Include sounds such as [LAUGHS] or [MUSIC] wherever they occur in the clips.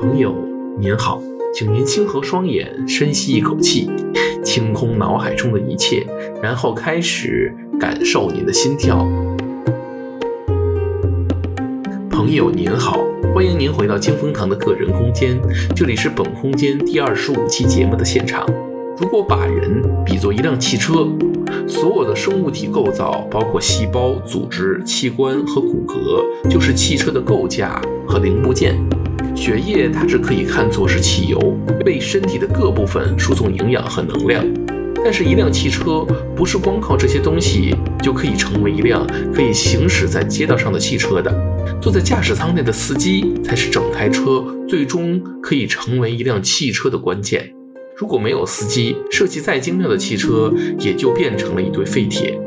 朋友您好请您轻合双眼深吸一口气 [LAUGHS] 清空脑海中的一切然后开始感受您的心跳。朋友您好欢迎您回到清风堂的个人空间这里是本空间第二十五期节目的现场。如果把人比作一辆汽车，所有的生物体构造，包括细胞、组织、器官和骨骼，就是汽车的构架和零部件。血液它只可以看作是汽油，为身体的各部分输送营养和能量。但是，一辆汽车不是光靠这些东西就可以成为一辆可以行驶在街道上的汽车的。坐在驾驶舱内的司机才是整台车最终可以成为一辆汽车的关键。如果没有司机，设计再精妙的汽车也就变成了一堆废铁。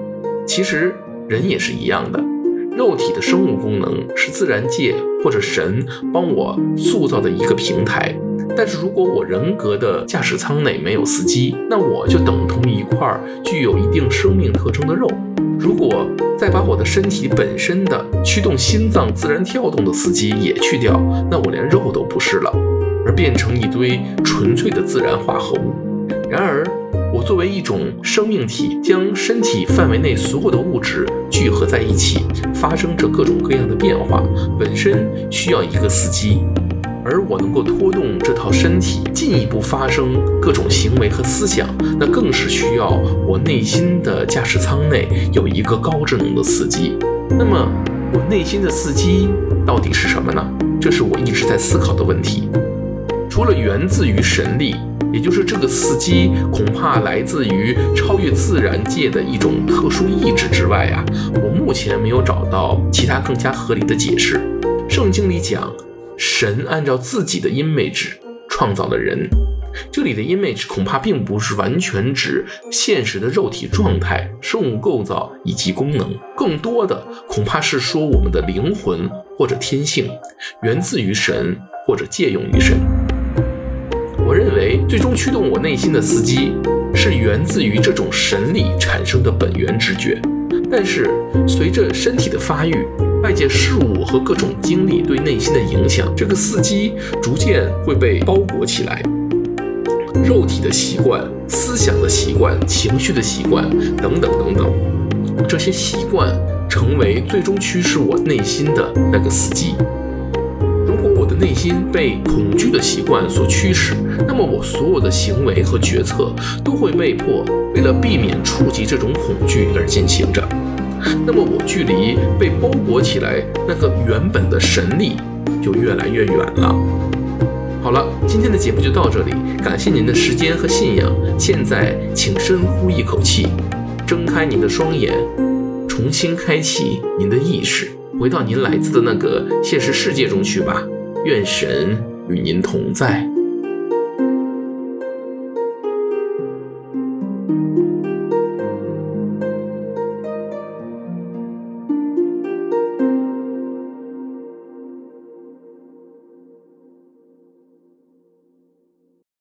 其实人也是一样的，肉体的生物功能是自然界或者神帮我塑造的一个平台。但是如果我人格的驾驶舱内没有司机，那我就等同于一块具有一定生命特征的肉。如果再把我的身体本身的驱动心脏自然跳动的司机也去掉，那我连肉都不是了。而变成一堆纯粹的自然化合物。然而，我作为一种生命体，将身体范围内所有的物质聚合在一起，发生着各种各样的变化，本身需要一个司机。而我能够拖动这套身体进一步发生各种行为和思想，那更是需要我内心的驾驶舱内有一个高智能的司机。那么，我内心的司机到底是什么呢？这是我一直在思考的问题。除了源自于神力，也就是这个司机恐怕来自于超越自然界的一种特殊意志之外啊，我目前没有找到其他更加合理的解释。圣经里讲，神按照自己的 image 创造了人，这里的 image 恐怕并不是完全指现实的肉体状态、生物构造以及功能，更多的恐怕是说我们的灵魂或者天性源自于神或者借用于神。我认为，最终驱动我内心的司机是源自于这种神力产生的本源直觉。但是，随着身体的发育，外界事物和各种经历对内心的影响，这个司机逐渐会被包裹起来。肉体的习惯、思想的习惯、情绪的习惯等等等等，这些习惯成为最终驱使我内心的那个司机。内心被恐惧的习惯所驱使，那么我所有的行为和决策都会被迫为了避免触及这种恐惧而进行着。那么我距离被包裹起来那个原本的神力就越来越远了。好了，今天的节目就到这里，感谢您的时间和信仰。现在请深呼一口气，睁开您的双眼，重新开启您的意识，回到您来自的那个现实世界中去吧。愿神与您同在。